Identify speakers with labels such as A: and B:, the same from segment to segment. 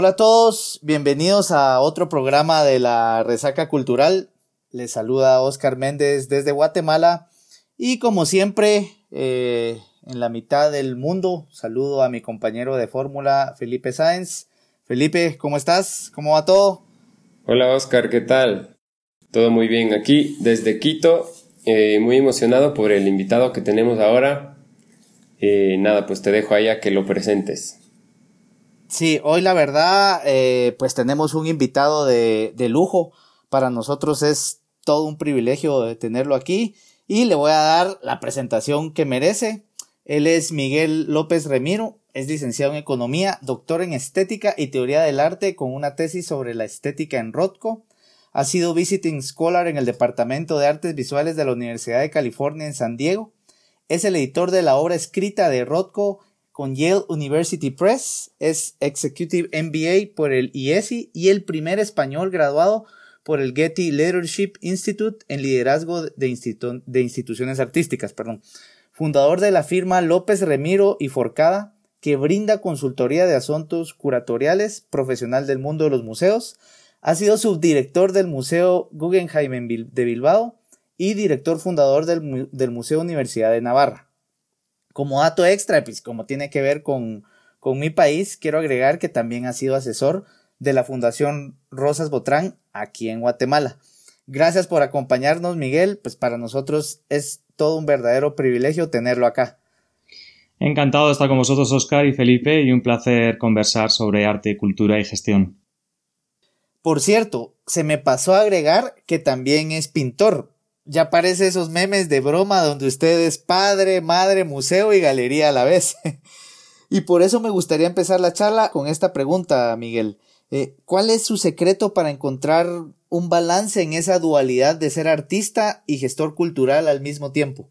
A: Hola a todos, bienvenidos a otro programa de la Resaca Cultural. Les saluda Oscar Méndez desde Guatemala y como siempre, eh, en la mitad del mundo, saludo a mi compañero de fórmula, Felipe Sáenz. Felipe, ¿cómo estás? ¿Cómo va todo?
B: Hola Oscar, ¿qué tal? Todo muy bien aquí desde Quito, eh, muy emocionado por el invitado que tenemos ahora. Eh, nada, pues te dejo ahí a que lo presentes.
A: Sí, hoy la verdad, eh, pues tenemos un invitado de, de, lujo. Para nosotros es todo un privilegio tenerlo aquí y le voy a dar la presentación que merece. Él es Miguel López Remiro, es licenciado en Economía, doctor en Estética y Teoría del Arte con una tesis sobre la estética en Rothko. Ha sido visiting scholar en el Departamento de Artes Visuales de la Universidad de California en San Diego. Es el editor de la obra escrita de Rothko con Yale University Press, es Executive MBA por el IESI y el primer español graduado por el Getty Leadership Institute en liderazgo de, instituciones artísticas. Perdón. Fundador de la firma López Remiro y Forcada, que brinda consultoría de asuntos curatoriales, profesional del mundo de los museos. Ha sido subdirector del Museo Guggenheim de Bilbao y director fundador del Museo Universidad de Navarra. Como dato extra, pues como tiene que ver con, con mi país, quiero agregar que también ha sido asesor de la Fundación Rosas Botrán aquí en Guatemala. Gracias por acompañarnos, Miguel. Pues para nosotros es todo un verdadero privilegio tenerlo acá.
C: Encantado de estar con vosotros, Oscar y Felipe, y un placer conversar sobre arte, cultura y gestión.
A: Por cierto, se me pasó a agregar que también es pintor ya aparece esos memes de broma donde usted es padre, madre, museo y galería a la vez. y por eso me gustaría empezar la charla con esta pregunta, Miguel. Eh, ¿Cuál es su secreto para encontrar un balance en esa dualidad de ser artista y gestor cultural al mismo tiempo?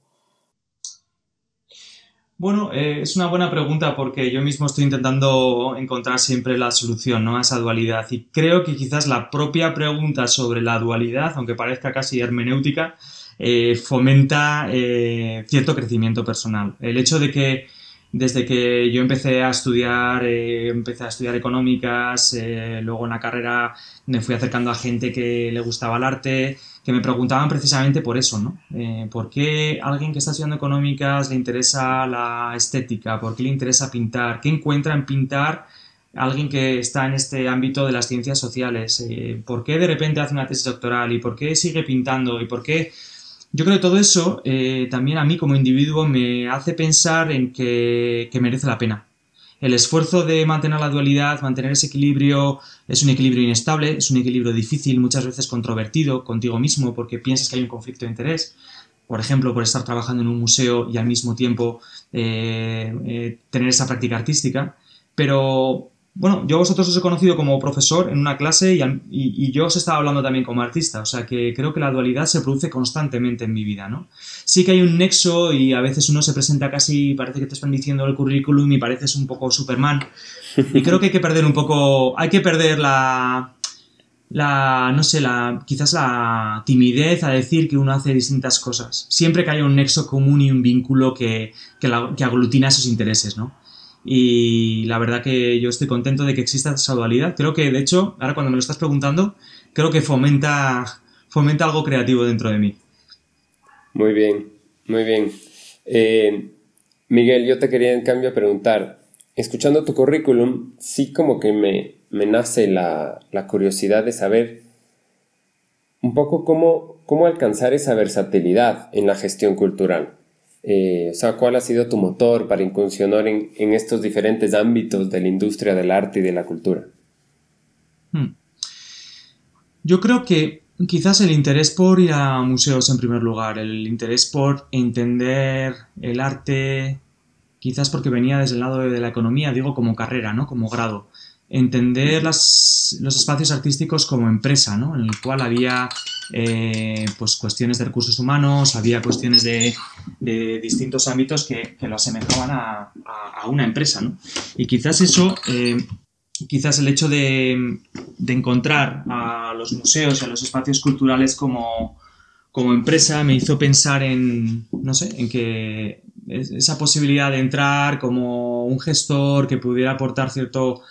C: Bueno, eh, es una buena pregunta porque yo mismo estoy intentando encontrar siempre la solución ¿no? a esa dualidad y creo que quizás la propia pregunta sobre la dualidad, aunque parezca casi hermenéutica, eh, fomenta eh, cierto crecimiento personal. El hecho de que desde que yo empecé a estudiar, empecé a estudiar económicas, luego en la carrera me fui acercando a gente que le gustaba el arte, que me preguntaban precisamente por eso, ¿no? Eh, ¿Por qué a alguien que está estudiando económicas le interesa la estética? ¿Por qué le interesa pintar? ¿Qué encuentra en pintar alguien que está en este ámbito de las ciencias sociales? Eh, ¿Por qué de repente hace una tesis doctoral? ¿Y por qué sigue pintando? ¿Y por qué...? Yo creo que todo eso eh, también a mí como individuo me hace pensar en que merece la pena el esfuerzo de mantener la dualidad, mantener ese equilibrio, es un equilibrio inestable, es un equilibrio difícil, muchas veces controvertido contigo mismo porque piensas que hay un conflicto de interés. Por ejemplo, por estar trabajando en un museo y al mismo tiempo eh, eh, tener esa práctica artística. Pero bueno, yo vosotros os he conocido como profesor en una clase y, yo os estaba hablando también como artista, o sea que creo que la dualidad se produce constantemente en mi vida, ¿no? Sí que hay un nexo y a veces uno se presenta casi, parece que te están diciendo el currículum y pareces un poco Superman. Y creo que hay que perder un poco, hay que perder la, la, no sé, la, quizás la timidez a decir que uno hace distintas cosas. Siempre que haya un nexo común y un vínculo que, que, que aglutina esos intereses, ¿no? Y la verdad que yo estoy contento de que exista esa dualidad. Creo que, de hecho, ahora cuando me lo estás preguntando, creo que fomenta, fomenta algo creativo dentro de mí.
B: Muy bien, muy bien. Eh, Miguel, yo te quería en cambio preguntar, escuchando tu currículum, sí como que me, me nace la, la, curiosidad de saber un poco cómo, cómo alcanzar esa versatilidad en la gestión cultural. Eh, o sea, ¿cuál ha sido tu motor para incursionar en, estos diferentes ámbitos de la industria del arte y de la cultura?
C: Hmm. Yo creo que quizás el interés por ir a museos en primer lugar, el interés por entender el arte, quizás porque venía desde el lado de la economía, digo como carrera, ¿no? Como grado. Entender los espacios artísticos como empresa, ¿no? En el cual había eh, pues cuestiones de recursos humanos, había cuestiones de, distintos ámbitos que, lo asemejaban a, una empresa, ¿no? Y quizás eso, eh, quizás el hecho de, encontrar a los museos y a los espacios culturales como, como empresa me hizo pensar en, no sé, en que esa posibilidad de entrar como un gestor que pudiera aportar cierto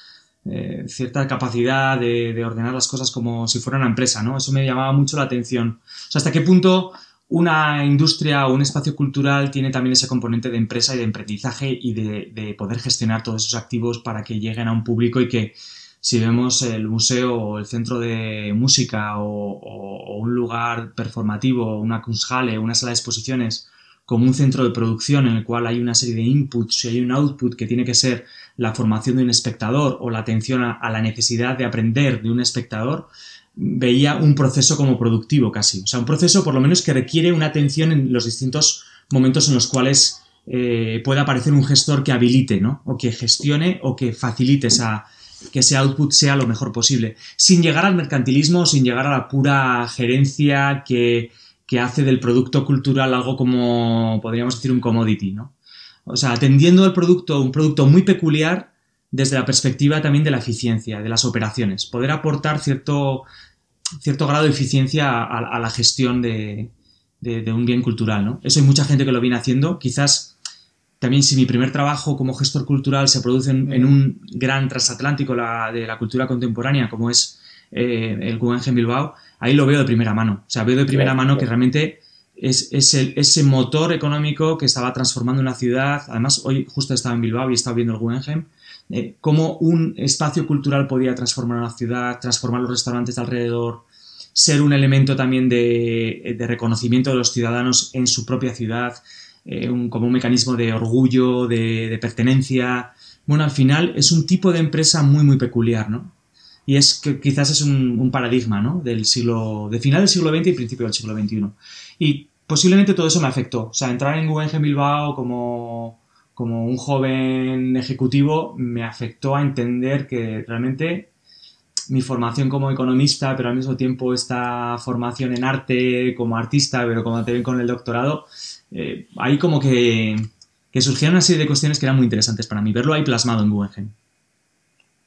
C: eh, cierta capacidad de, ordenar las cosas como si fuera una empresa, ¿no? Eso me llamaba mucho la atención. O sea, hasta qué punto una industria o un espacio cultural tiene también ese componente de empresa y de emprendizaje y de, poder gestionar todos esos activos para que lleguen a un público y que si vemos el museo o el centro de música o, un lugar performativo, una Kunsthalle, una sala de exposiciones, como un centro de producción en el cual hay una serie de inputs y hay un output que tiene que ser la formación de un espectador o la atención a, la necesidad de aprender de un espectador, veía un proceso como productivo casi. O sea, un proceso por lo menos que requiere una atención en los distintos momentos en los cuales eh, pueda aparecer un gestor que habilite, ¿no? O que gestione o que facilite esa, que ese output sea lo mejor posible. Sin llegar al mercantilismo, sin llegar a la pura gerencia que que hace del producto cultural algo como, podríamos decir, un commodity, ¿no? O sea, atendiendo al producto, un producto muy peculiar desde la perspectiva también de la eficiencia, de las operaciones, poder aportar cierto, cierto grado de eficiencia a, la gestión de, un bien cultural, ¿no? Eso hay mucha gente que lo viene haciendo, quizás también si mi primer trabajo como gestor cultural se produce en, un gran transatlántico de la cultura contemporánea como es eh, el Guggenheim Bilbao, ahí lo veo de primera mano. O sea, veo de primera mano que realmente es, ese motor económico que estaba transformando una ciudad. Además, hoy justo estaba en Bilbao y estaba viendo el Guggenheim. Eh, cómo un espacio cultural podía transformar una ciudad, transformar los restaurantes de alrededor, ser un elemento también de, reconocimiento de los ciudadanos en su propia ciudad, eh, como un mecanismo de orgullo, de, de, pertenencia. Bueno, al final es un tipo de empresa muy, muy peculiar, ¿no? y es que quizás es un, paradigma ¿no? del siglo, de final del siglo XX y principio del siglo XXI. Y posiblemente todo eso me afectó. O sea, entrar en Guggenheim Bilbao como, como un joven ejecutivo me afectó a entender que realmente mi formación como economista, pero al mismo tiempo esta formación en arte como artista, pero como también con el doctorado, eh, ahí como que, que surgieron una serie de cuestiones que eran muy interesantes para mí, verlo ahí plasmado en Guggenheim.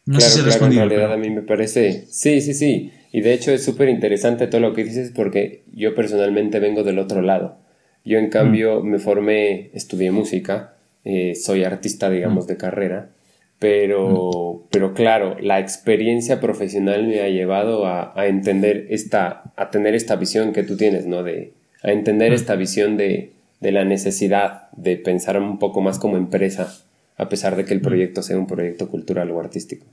B: No claro, sé si claro, en realidad a mí me parece, sí, sí, sí, y de hecho es súper interesante todo lo que dices porque yo personalmente vengo del otro lado. Yo en cambio mm. me formé, estudié música, eh, soy artista, digamos, mm. de carrera, pero, mm. pero claro, la experiencia profesional me ha llevado a, a, entender esta, a tener esta visión que tú tienes, ¿no? De, a entender esta visión de, de la necesidad de pensar un poco más como empresa a pesar de que el proyecto sea un proyecto cultural o artístico.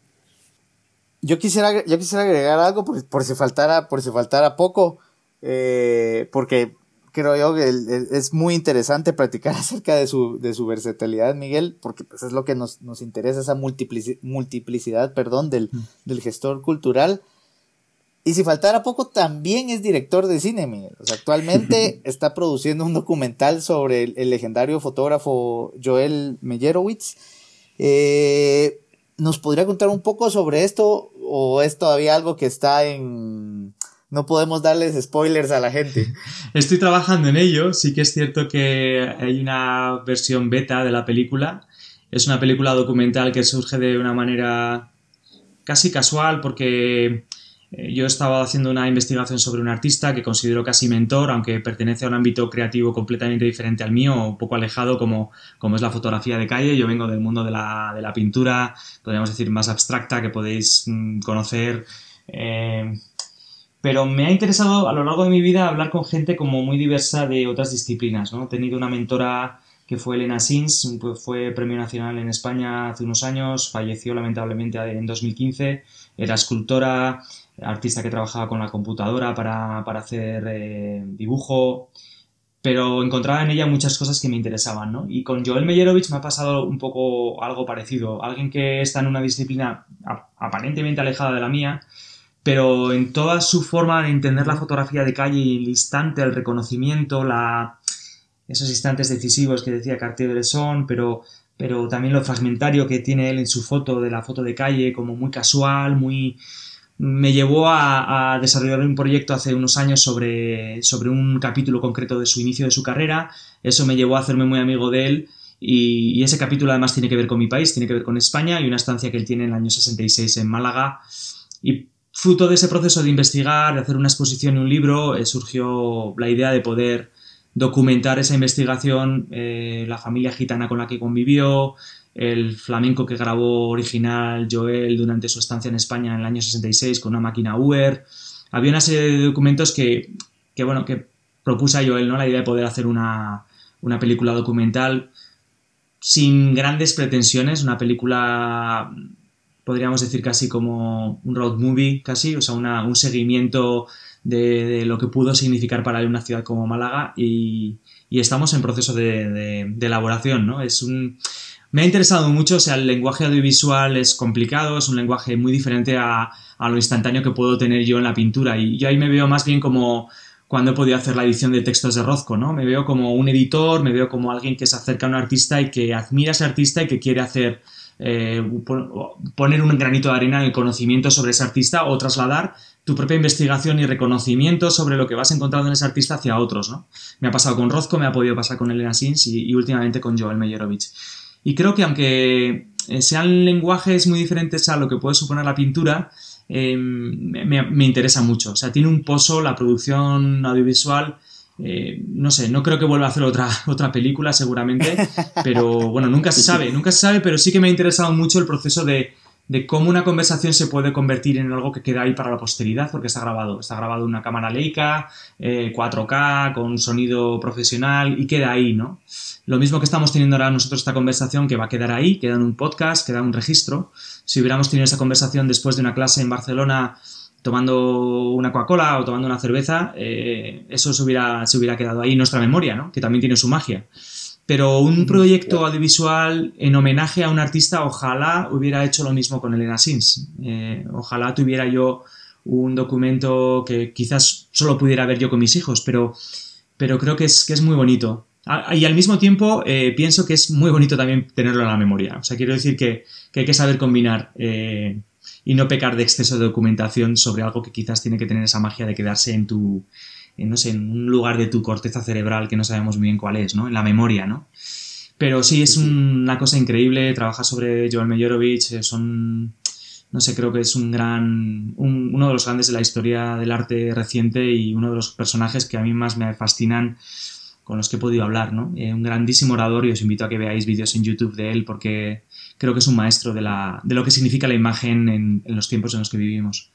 A: Yo quisiera, yo quisiera agregar algo por, si faltara, por si faltara poco, eh, porque creo yo que es muy interesante practicar acerca de su, de su versatilidad, Miguel, porque pues, es lo que nos, interesa, esa multiplicidad, perdón, del, del gestor cultural. Y si faltara poco, también es director de cine, Miguel. O sea, actualmente está produciendo un documental sobre el, legendario fotógrafo Joel Meyerowitz. Eh, ¿Nos podría contar un poco sobre esto? ¿O es todavía algo que está en... No podemos darles spoilers a la gente.
C: Estoy trabajando en ello. Sí que es cierto que hay una versión beta de la película. Es una película documental que surge de una manera casi casual porque yo estaba haciendo una investigación sobre un artista que considero casi mentor, aunque pertenece a un ámbito creativo completamente diferente al mío, un poco alejado como, como es la fotografía de calle. Yo vengo del mundo de la, de la pintura, podríamos decir más abstracta, que podéis mm, conocer. Eh, pero me ha interesado a lo largo de mi vida hablar con gente como muy diversa de otras disciplinas. ¿no? He tenido una mentora que fue Elena Sins, fue premio nacional en España hace unos años, falleció lamentablemente en 2015, era escultora, artista que trabajaba con la computadora para, hacer eh, dibujo, pero encontraba en ella muchas cosas que me interesaban, ¿no? Y con Joel Meyerovich me ha pasado un poco algo parecido, alguien que está en una disciplina aparentemente alejada de la mía, pero en toda su forma de entender la fotografía de calle el instante, el reconocimiento, la... esos instantes decisivos que decía Cartier-Bresson, pero pero también lo fragmentario que tiene él en su foto de la foto de calle, como muy casual, muy, me llevó a, desarrollar un proyecto hace unos años sobre, sobre un capítulo concreto de su inicio de su carrera. Eso me llevó a hacerme muy amigo de él y, ese capítulo además tiene que ver con mi país, tiene que ver con España y una estancia que él tiene en el año 66 en Málaga. Y fruto de ese proceso de investigar, de hacer una exposición y un libro, eh, surgió la idea de poder documentar esa investigación, eh, la familia gitana con la que convivió, el flamenco que grabó original Joel durante su estancia en España en el año 66 con una máquina Uber. Había una serie de documentos que, que bueno, que propuso a Joel, ¿no? La idea de poder hacer una, una película documental sin grandes pretensiones, una película podríamos decir casi como un road movie, casi, o sea, un seguimiento de, lo que pudo significar para él una ciudad como Málaga y, estamos en proceso de, elaboración, ¿no? Es un... Me ha interesado mucho, sea, el lenguaje audiovisual es complicado, es un lenguaje muy diferente a, a lo instantáneo que puedo tener yo en la pintura y yo ahí me veo más bien como cuando he podido hacer la edición de textos de Rozco, ¿no? Me veo como un editor, me veo como alguien que se acerca a un artista y que admira a ese artista y que quiere hacer eh, poner un granito de arena en el conocimiento sobre ese artista o trasladar tu propia investigación y reconocimiento sobre lo que vas encontrando en ese artista hacia otros. ¿no? Me ha pasado con Rozco, me ha podido pasar con Elena Sins y, últimamente con Joel Meyerovich. Y creo que aunque eh, sean lenguajes muy diferentes a lo que puede suponer la pintura, eh, me, me, interesa mucho. O sea, tiene un pozo la producción audiovisual eh, no sé, no creo que vuelva a hacer otra, otra película seguramente, pero bueno, nunca se sabe, nunca se sabe, pero sí que me ha interesado mucho el proceso de, cómo una conversación se puede convertir en algo que queda ahí para la posteridad, porque está grabado, está grabado en una cámara Leica, 4K, eh, con sonido profesional y queda ahí, ¿no? Lo mismo que estamos teniendo ahora nosotros esta conversación, que va a quedar ahí, queda en un podcast, queda en un registro. Si hubiéramos tenido esa conversación después de una clase en Barcelona tomando una Coca-Cola o tomando una cerveza, eh, eso se hubiera, se hubiera quedado ahí en nuestra memoria, ¿no? que también tiene su magia. Pero un proyecto audiovisual en homenaje a un artista, ojalá hubiera hecho lo mismo con Elena Sins. Eh, ojalá tuviera yo un documento que quizás solo pudiera ver yo con mis hijos, pero, pero creo que es, que es muy bonito. Y al mismo tiempo eh, pienso que es muy bonito también tenerlo en la memoria. O sea, quiero decir que, que hay que saber combinar y no pecar de exceso de documentación sobre algo que quizás tiene que tener esa magia de quedarse en tu, no sé, en un lugar de tu corteza cerebral que no sabemos muy bien cuál es, ¿no? En la memoria, ¿no? Pero sí, es una cosa increíble, trabajar sobre Joel Meyerovich, eh, son, no sé, creo que es un gran, uno de los grandes de la historia del arte reciente y uno de los personajes que a mí más me fascinan con los que he podido hablar, ¿no? Eh, un grandísimo orador y os invito a que veáis vídeos en YouTube de él porque creo que es un maestro de, la, de lo que significa la imagen en, los tiempos en los que vivimos.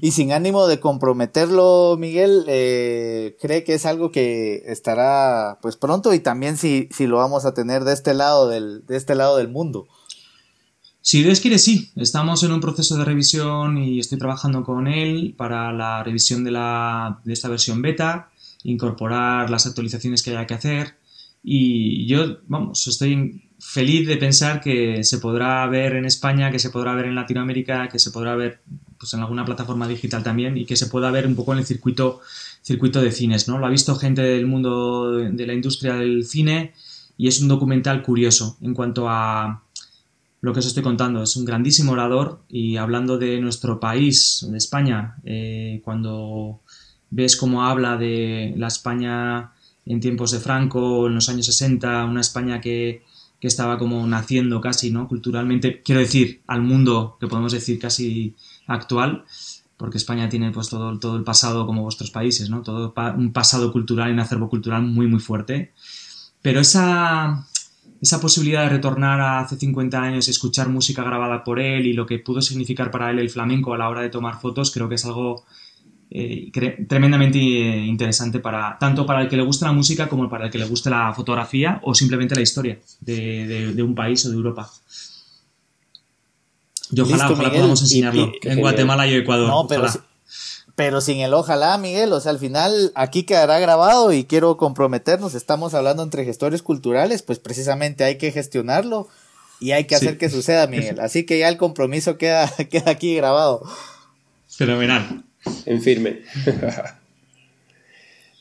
A: Y sin ánimo de comprometerlo, Miguel, eh, cree que es algo que estará pues pronto y también si, si lo vamos a tener de este lado del, de este lado del mundo.
C: Si Dios quiere, sí. Estamos en un proceso de revisión y estoy trabajando con él para la revisión de, la, de esta versión beta, incorporar las actualizaciones que haya que hacer. Y yo, vamos, estoy feliz de pensar que se podrá ver en España, que se podrá ver en Latinoamérica, que se podrá ver pues, en alguna plataforma digital también y que se pueda ver un poco en el circuito, circuito de cines. ¿no? Lo ha visto gente del mundo de la industria del cine y es un documental curioso en cuanto a lo que os estoy contando. Es un grandísimo orador y hablando de nuestro país, de España, eh, cuando ves cómo habla de la España en tiempos de Franco, en los años 60, una España que que estaba como naciendo casi, ¿no? Culturalmente, quiero decir, al mundo que podemos decir casi actual, porque España tiene pues todo, todo el pasado como vuestros países, ¿no? Todo un pasado cultural y un acervo cultural muy, muy fuerte. Pero esa, esa posibilidad de retornar a hace 50 años y escuchar música grabada por él y lo que pudo significar para él el flamenco a la hora de tomar fotos, creo que es algo eh, tremendamente eh, interesante para tanto para el que le guste la música como para el que le guste la fotografía o simplemente la historia de, un país o de Europa. Yo ojalá, podamos enseñarlo en Guatemala y Ecuador. No,
A: pero, pero sin el ojalá, Miguel, o sea, al final aquí quedará grabado y quiero comprometernos, estamos hablando entre gestores culturales, pues precisamente hay que gestionarlo y hay que hacer que suceda, Miguel. Así que ya el compromiso queda, queda aquí grabado.
C: Fenomenal
B: en firme.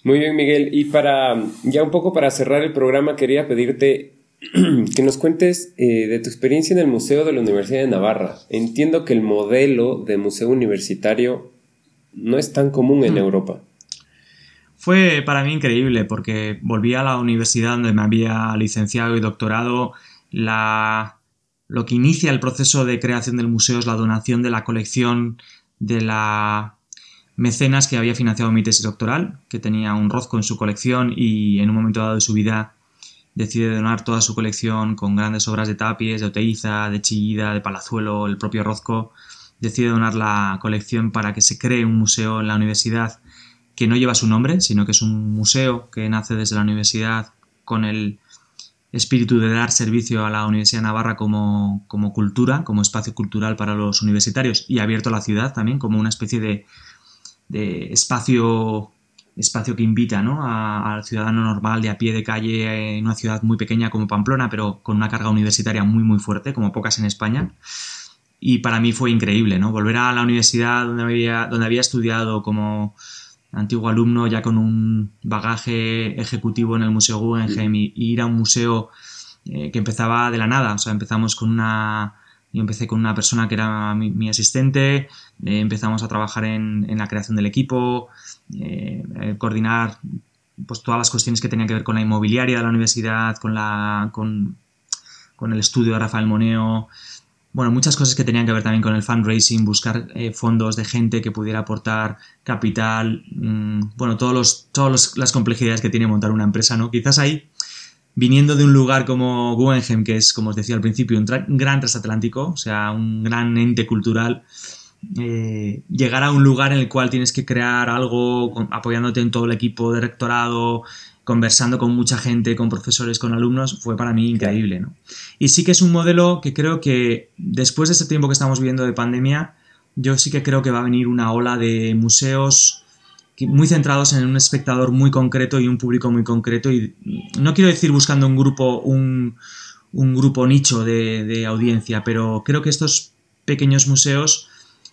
B: Muy bien, Miguel. Y para ya un poco para cerrar el programa, quería pedirte que nos cuentes eh, de tu experiencia en el Museo de la Universidad de Navarra. Entiendo que el modelo de museo universitario no es tan común en mm. Europa.
C: Fue para mí increíble porque volví a la universidad donde me había licenciado y doctorado. La, lo que inicia el proceso de creación del museo es la donación de la colección de la mecenas que había financiado mi tesis doctoral, que tenía un rozco en su colección y en un momento dado de su vida decide donar toda su colección con grandes obras de Tapies, de Oteiza, de Chillida, de Palazuelo, el propio Rozco, decide donar la colección para que se cree un museo en la universidad que no lleva su nombre, sino que es un museo que nace desde la universidad con el espíritu de dar servicio a la Universidad de Navarra como, como cultura, como espacio cultural para los universitarios y abierto a la ciudad también como una especie de, de espacio espacio que invita ¿no? al ciudadano normal de a pie de calle en una ciudad muy pequeña como Pamplona, pero con una carga universitaria muy muy fuerte, como pocas en España. Y para mí fue increíble, ¿no? Volver a la universidad donde había, donde había estudiado como antiguo alumno, ya con un bagaje ejecutivo en el Museo Guggenheim, y, ir a un museo eh, que empezaba de la nada. O sea, empezamos con una yo empecé con una persona que era mi, asistente, eh, empezamos a trabajar en, la creación del equipo, eh, eh, coordinar pues, todas las cuestiones que tenían que ver con la inmobiliaria de la universidad, con, la, con, el estudio de Rafael Moneo, bueno, muchas cosas que tenían que ver también con el fundraising, buscar fondos de gente que pudiera aportar capital, mm, bueno, todos los, todas las complejidades que tiene montar una empresa, ¿no? Quizás ahí viniendo de un lugar como Guggenheim, que es, como os decía al principio, un, gran transatlántico, o sea, un gran ente cultural, eh, llegar a un lugar en el cual tienes que crear algo apoyándote en todo el equipo de rectorado, conversando con mucha gente, con profesores, con alumnos, fue para mí increíble. ¿no? Y sí que es un modelo que creo que después de este tiempo que estamos viviendo de pandemia, yo sí que creo que va a venir una ola de museos muy centrados en un espectador muy concreto y un público muy concreto y no quiero decir buscando un grupo un, grupo nicho de, audiencia pero creo que estos pequeños museos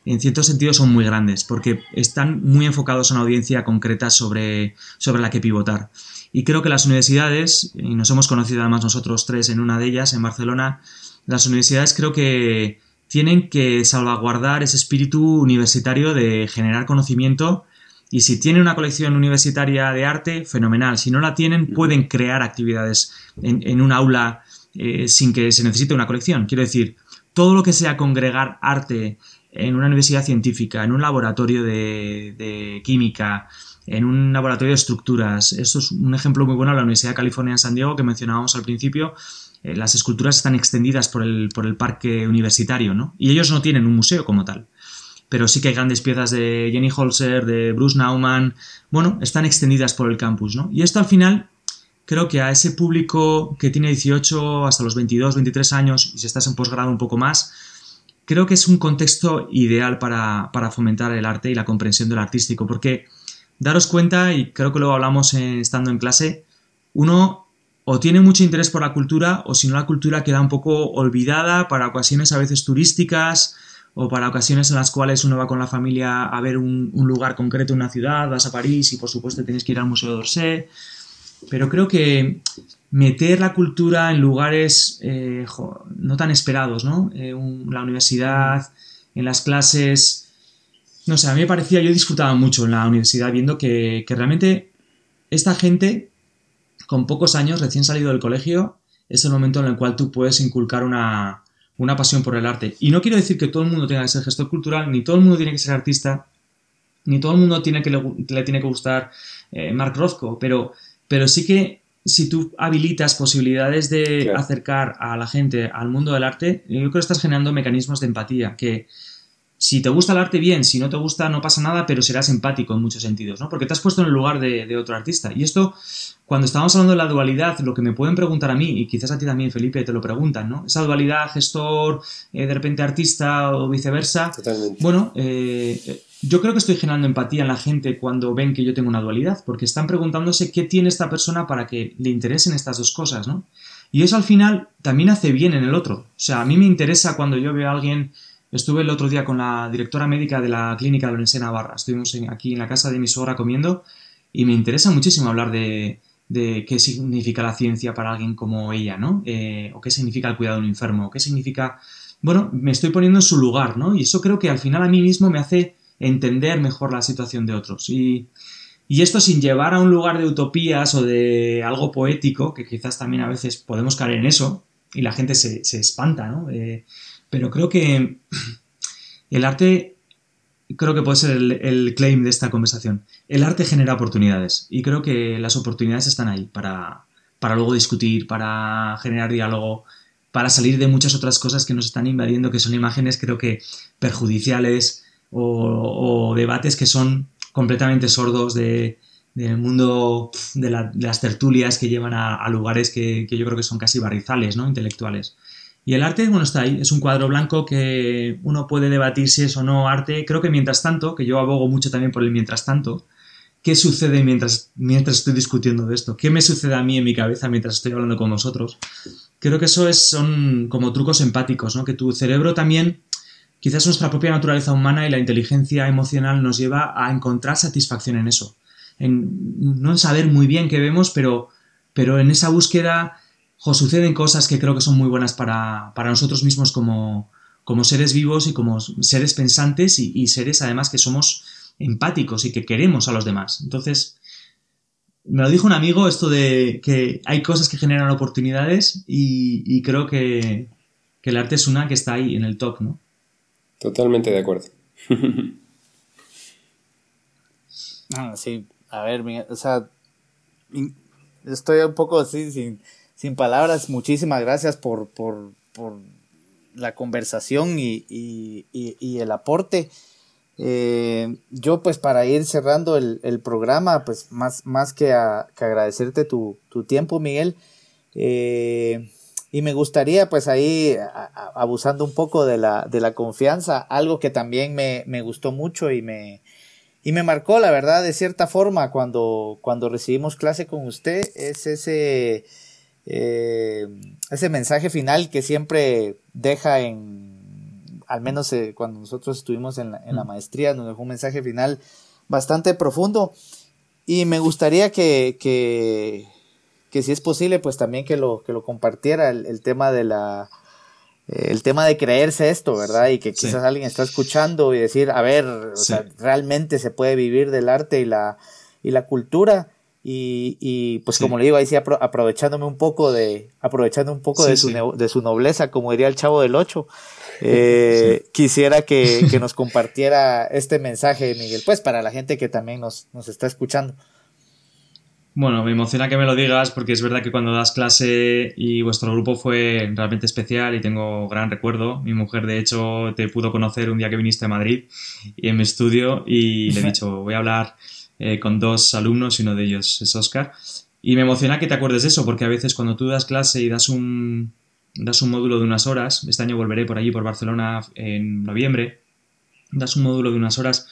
C: en cierto sentido son muy grandes porque están muy enfocados a una audiencia concreta sobre, sobre la que pivotar. Y creo que las universidades y nos hemos conocido además nosotros tres en una de ellas en Barcelona las universidades creo que tienen que salvaguardar ese espíritu universitario de generar conocimiento y si tienen una colección universitaria de arte, fenomenal. Si no la tienen, pueden crear actividades en, un aula eh, sin que se necesite una colección. Quiero decir, todo lo que sea congregar arte en una universidad científica, en un laboratorio de, química, en un laboratorio de estructuras. Esto es un ejemplo muy bueno de la Universidad de California en San Diego que mencionábamos al principio. Eh, las esculturas están extendidas por el, por el parque universitario, ¿no? Y ellos no tienen un museo como tal pero sí que hay grandes piezas de Jenny Holzer, de Bruce Nauman, bueno, están extendidas por el campus, ¿no? Y esto al final creo que a ese público que tiene 18 hasta los 22, 23 años y si estás en posgrado un poco más, creo que es un contexto ideal para, fomentar el arte y la comprensión del artístico, porque daros cuenta, y creo que luego hablamos estando en clase, uno o tiene mucho interés por la cultura o si no la cultura queda un poco olvidada para ocasiones a veces turísticas, o para ocasiones en las cuales uno va con la familia a ver un, lugar concreto una ciudad, vas a París y por supuesto tienes que ir al Museo d'Orsay. Pero creo que meter la cultura en lugares eh, no tan esperados, ¿no? Eh, la universidad, en las clases. No sé, a mí me parecía, yo disfrutaba mucho en la universidad viendo que realmente esta gente, con pocos años, recién salido del colegio, es el momento en el cual tú puedes inculcar una, una pasión por el arte. Y no quiero decir que todo el mundo tenga que ser gestor cultural, ni todo el mundo tiene que ser artista, ni todo el mundo tiene que le, tiene que gustar eh, Mark Rothko, pero, pero sí que si tú habilitas posibilidades de acercar a la gente al mundo del arte, yo creo que estás generando mecanismos de empatía, que si te gusta el arte, bien, si no te gusta, no pasa nada, pero serás empático en muchos sentidos, ¿no? Porque te has puesto en el lugar de, otro artista. Y esto, cuando estamos hablando de la dualidad, lo que me pueden preguntar a mí, y quizás a ti también, Felipe, te lo preguntan, ¿no? Esa dualidad, gestor, eh, de repente artista o viceversa.
B: Totalmente.
C: Bueno, eh, yo creo que estoy generando empatía en la gente cuando ven que yo tengo una dualidad, porque están preguntándose qué tiene esta persona para que le interesen estas dos cosas, ¿no? Y eso al final también hace bien en el otro. O sea, a mí me interesa cuando yo veo a alguien Estuve el otro día con la directora médica de la clínica de de Navarra. Estuvimos aquí en la casa de mi suegra comiendo y me interesa muchísimo hablar de, qué significa la ciencia para alguien como ella, ¿no? Eh, o qué significa el cuidado de un enfermo, o qué significa... Bueno, me estoy poniendo en su lugar, ¿no? Y eso creo que al final a mí mismo me hace entender mejor la situación de otros. Y, esto sin llevar a un lugar de utopías o de algo poético, que quizás también a veces podemos caer en eso, y la gente se, espanta, ¿no? Eh, pero creo que el arte, creo que puede ser el, claim de esta conversación. El arte genera oportunidades y creo que las oportunidades están ahí para, para luego discutir, para generar diálogo, para salir de muchas otras cosas que nos están invadiendo, que son imágenes creo que perjudiciales o, debates que son completamente sordos de, del mundo de, las tertulias que llevan a, lugares que, que, yo creo que son casi barrizales, ¿no? Intelectuales. Y el arte, bueno, está ahí, es un cuadro blanco que uno puede debatir si es o no arte. Creo que mientras tanto, que yo abogo mucho también por el mientras tanto, ¿qué sucede mientras, mientras estoy discutiendo de esto? ¿Qué me sucede a mí en mi cabeza mientras estoy hablando con vosotros? Creo que eso es, son como trucos empáticos, ¿no? Que tu cerebro también, quizás nuestra propia naturaleza humana y la inteligencia emocional nos lleva a encontrar satisfacción en eso. En, no en saber muy bien qué vemos, pero, pero en esa búsqueda o suceden cosas que creo que son muy buenas para, nosotros mismos como, como, seres vivos y como seres pensantes y, seres además que somos empáticos y que queremos a los demás. Entonces, me lo dijo un amigo esto de que hay cosas que generan oportunidades y, creo que, el arte es una que está ahí en el top, ¿no?
B: Totalmente de acuerdo.
A: ah, sí, a ver, o sea, estoy un poco así sin sin palabras, muchísimas gracias por, por, por la conversación y, y, y, el aporte. Eh, yo pues para ir cerrando el, programa, pues más, más que, a, que agradecerte tu, tu, tiempo, Miguel. Eh, y me gustaría pues ahí, abusando un poco de la, de la confianza, algo que también me, me gustó mucho y me, y me marcó, la verdad, de cierta forma, cuando, cuando recibimos clase con usted, es ese eh, ese mensaje final que siempre deja en, al menos eh, cuando nosotros estuvimos en la, en la, maestría, nos dejó un mensaje final bastante profundo y me gustaría que, que, que si es posible, pues también que lo, que lo compartiera el, tema de la, eh, el tema de creerse esto, ¿verdad? Y que quizás alguien está escuchando y decir, a ver, realmente se puede vivir del arte y la, y la cultura. Y, y pues como le digo, ahí sí aprovechándome un poco de, aprovechando un poco de, su de su nobleza, como diría el chavo del 8, eh, quisiera que, que, nos compartiera este mensaje, Miguel, pues para la gente que también nos, nos está escuchando.
C: Bueno, me emociona que me lo digas porque es verdad que cuando das clase y vuestro grupo fue realmente especial y tengo gran recuerdo. Mi mujer, de hecho, te pudo conocer un día que viniste a Madrid y en mi estudio y le he dicho, voy a hablar eh, con dos alumnos y uno de ellos es Oscar. Y me emociona que te acuerdes de eso, porque a veces cuando tú das clase y das un, das un módulo de unas horas, este año volveré por allí, por Barcelona, en noviembre, das un módulo de unas horas,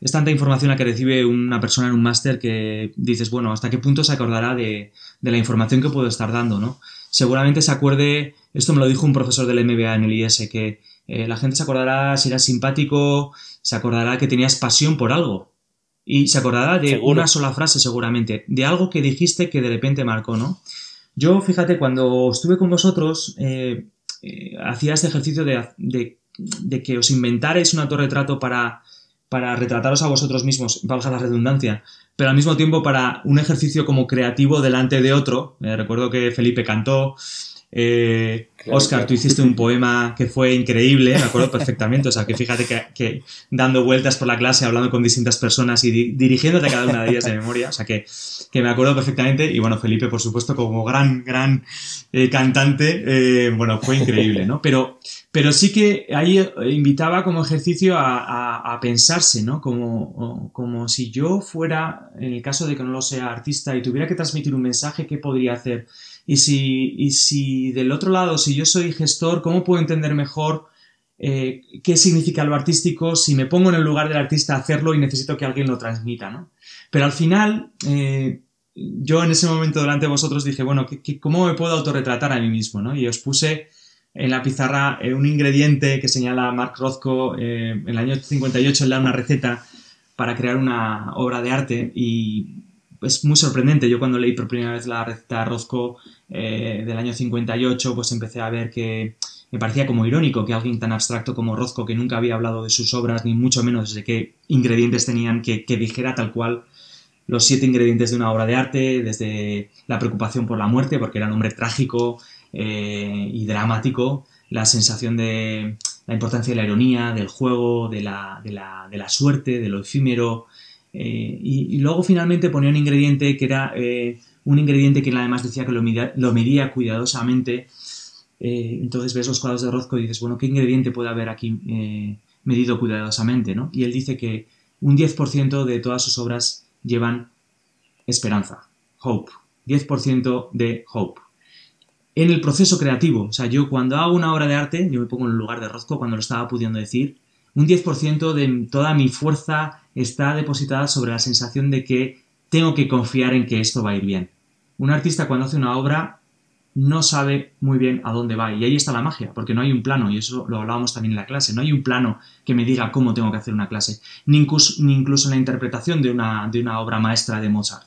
C: es tanta información la que recibe una persona en un máster que dices, bueno, ¿hasta qué punto se acordará de, de, la información que puedo estar dando, no? Seguramente se acuerde, esto me lo dijo un profesor del MBA en el IS, que eh, la gente se acordará si eras simpático, se acordará que tenías pasión por algo, y se acordará de una sola frase seguramente, de algo que dijiste que de repente marcó, ¿no? Yo, fíjate, cuando estuve con vosotros, eh, eh, hacía este ejercicio de, de, que os inventarais un autorretrato para, para retrataros a vosotros mismos, valga la redundancia, pero al mismo tiempo para un ejercicio como creativo delante de otro. Eh, recuerdo que Felipe cantó, eh, Oscar, tú hiciste un poema que fue increíble, me acuerdo perfectamente. O sea, que fíjate que, dando vueltas por la clase, hablando con distintas personas y dirigiéndote a cada una de ellas de memoria. O sea, que, me acuerdo perfectamente. Y bueno, Felipe, por supuesto, como gran, gran eh, cantante, eh, bueno, fue increíble, ¿no? Pero, pero sí que ahí invitaba como ejercicio a, pensarse, ¿no? Como, como si yo fuera, en el caso de que no lo sea artista y tuviera que transmitir un mensaje, ¿qué podría hacer? Y si, y si del otro lado, si yo soy gestor, ¿cómo puedo entender mejor eh, qué significa lo artístico si me pongo en el lugar del artista a hacerlo y necesito que alguien lo transmita, ¿no? Pero al final, eh, yo en ese momento delante de vosotros dije, bueno, ¿cómo me puedo autorretratar a mí mismo, ¿no? Y os puse en la pizarra eh, un ingrediente que señala Mark Rothko, en el año 58 él da una receta para crear una obra de arte y es muy sorprendente. Yo cuando leí por primera vez la receta de Rosco eh, del año 58, pues empecé a ver que me parecía como irónico que alguien tan abstracto como Rozco, que nunca había hablado de sus obras, ni mucho menos de qué ingredientes tenían, que, dijera tal cual los siete ingredientes de una obra de arte, desde la preocupación por la muerte, porque era un hombre trágico eh, y dramático, la sensación de la importancia de la ironía, del juego, de la, de la, de la suerte, de lo efímero, eh, y, luego finalmente ponía un ingrediente que era eh, un ingrediente que él además decía que lo medía, cuidadosamente. Eh, entonces ves los cuadros de Rozco y dices, bueno, ¿qué ingrediente puede haber aquí medido cuidadosamente? ¿no? Y él dice que un 10% de todas sus obras llevan esperanza, hope, 10% de hope. En el proceso creativo, o sea, yo cuando hago una obra de arte, yo me pongo en el lugar de Rozco cuando lo estaba pudiendo decir, un 10% de toda mi fuerza está depositada sobre la sensación de que tengo que confiar en que esto va a ir bien. Un artista cuando hace una obra no sabe muy bien a dónde va y ahí está la magia, porque no hay un plano, y eso lo hablábamos también en la clase, no hay un plano que me diga cómo tengo que hacer una clase, ni incluso, ni incluso en la interpretación de una, de una obra maestra de Mozart.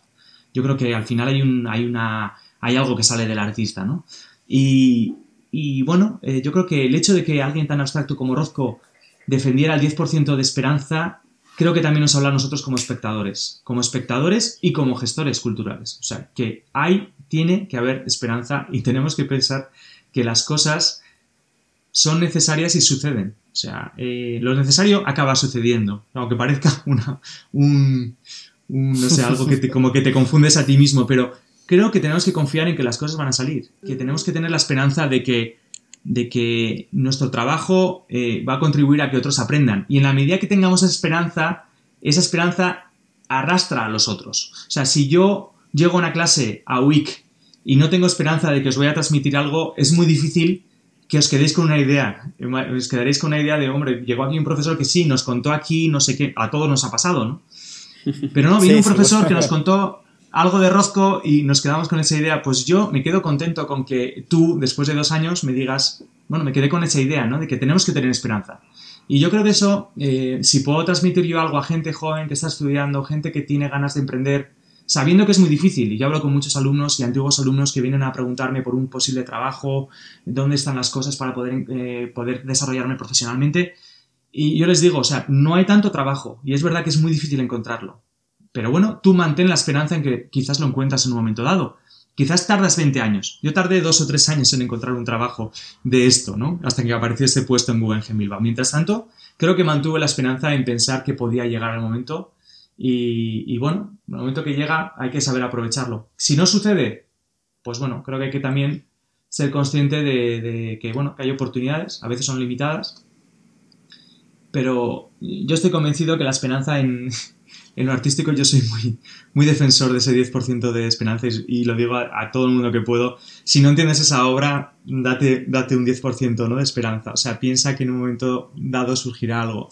C: Yo creo que al final hay, un, hay, una, hay algo que sale del artista, ¿no? Y, y bueno, eh, yo creo que el hecho de que alguien tan abstracto como Rozco defendiera el 10% de esperanza, creo que también nos habla a nosotros como espectadores, como espectadores y como gestores culturales. O sea, que hay, tiene que haber esperanza y tenemos que pensar que las cosas son necesarias y suceden. O sea, eh, lo necesario acaba sucediendo, aunque parezca una, un, no sé, algo que como que te confundes a ti mismo, pero creo que tenemos que confiar en que las cosas van a salir, que tenemos que tener la esperanza de que de que nuestro trabajo eh, va a contribuir a que otros aprendan. Y en la medida que tengamos esa esperanza, esa esperanza arrastra a los otros. O sea, si yo llego a una clase a WIC y no tengo esperanza de que os voy a transmitir algo, es muy difícil que os quedéis con una idea. Os quedaréis con una idea de, hombre, llegó aquí un profesor que sí, nos contó aquí, no sé qué, a todos nos ha pasado, ¿no? Pero no, vino un profesor que nos contó algo de Rozco y nos quedamos con esa idea, pues yo me quedo contento con que tú, después de dos años, me digas, bueno, me quedé con esa idea, ¿no? De que tenemos que tener esperanza. Y yo creo que eso, eh, si puedo transmitir yo algo a gente joven que está estudiando, gente que tiene ganas de emprender, sabiendo que es muy difícil, y yo hablo con muchos alumnos y antiguos alumnos que vienen a preguntarme por un posible trabajo, dónde están las cosas para poder, eh, poder desarrollarme profesionalmente, y yo les digo, o sea, no hay tanto trabajo, y es verdad que es muy difícil encontrarlo. Pero bueno, tú mantén la esperanza en que quizás lo encuentras en un momento dado. Quizás tardas 20 años. Yo tardé dos o tres años en encontrar un trabajo de esto, ¿no? Hasta que apareció este puesto en Guggenheim Bilbao. Mientras tanto, creo que mantuve la esperanza en pensar que podía llegar el momento y, bueno, el momento que llega hay que saber aprovecharlo. Si no sucede, pues bueno, creo que hay que también ser consciente de, de que, bueno, que hay oportunidades, a veces son limitadas, pero yo estoy convencido que la esperanza en, lo artístico yo soy muy, muy defensor de ese 10% de esperanza y, lo digo a, todo el mundo que puedo. Si no entiendes esa obra, date, date un 10% ¿no? de esperanza. O sea, piensa que en un momento dado surgirá algo.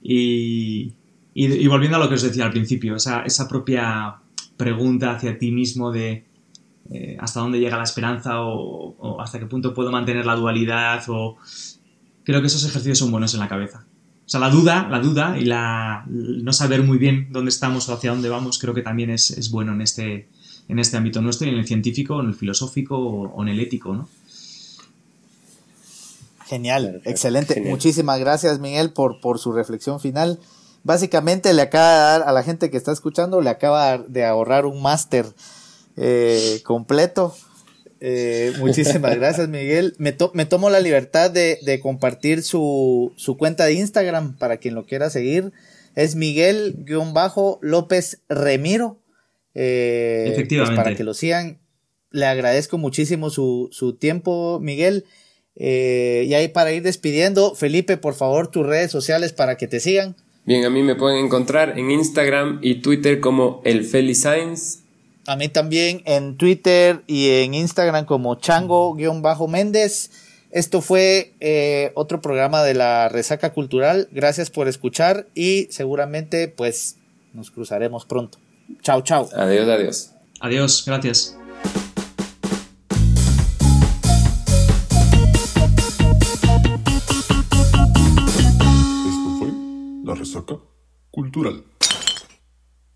C: Y, y, volviendo a lo que os decía al principio, esa, esa propia pregunta hacia ti mismo de eh, hasta dónde llega la esperanza o, o hasta qué punto puedo mantener la dualidad o... Creo que esos ejercicios son buenos en la cabeza. O sea, la duda, la duda y la no saber muy bien dónde estamos o hacia dónde vamos, creo que también es, bueno en este, en este ámbito nuestro, y en el científico, en el filosófico o, en el ético, ¿no?
A: Genial, excelente. Muchísimas gracias, Miguel, por, por su reflexión final. Básicamente le acaba de dar a la gente que está escuchando, le acaba de ahorrar un máster eh, completo eh, muchísimas gracias, Miguel. Me, me tomo la libertad de, compartir su, cuenta de Instagram para quien lo quiera seguir. Es Miguel-López Remiro. Eh, pues Efectivamente. para que lo sigan. Le agradezco muchísimo su, tiempo, Miguel. Eh, y ahí para ir despidiendo, Felipe, por favor, tus redes sociales para que te sigan.
B: Bien, a mí me pueden encontrar en Instagram y Twitter como el Science
A: a mí también en Twitter y en Instagram como chango-méndez. Esto fue eh, otro programa de la Resaca Cultural. Gracias por escuchar y seguramente pues nos cruzaremos pronto. Chao, chao.
B: Adiós, adiós.
C: Adiós, gracias.
D: Esto fue la Resaca Cultural.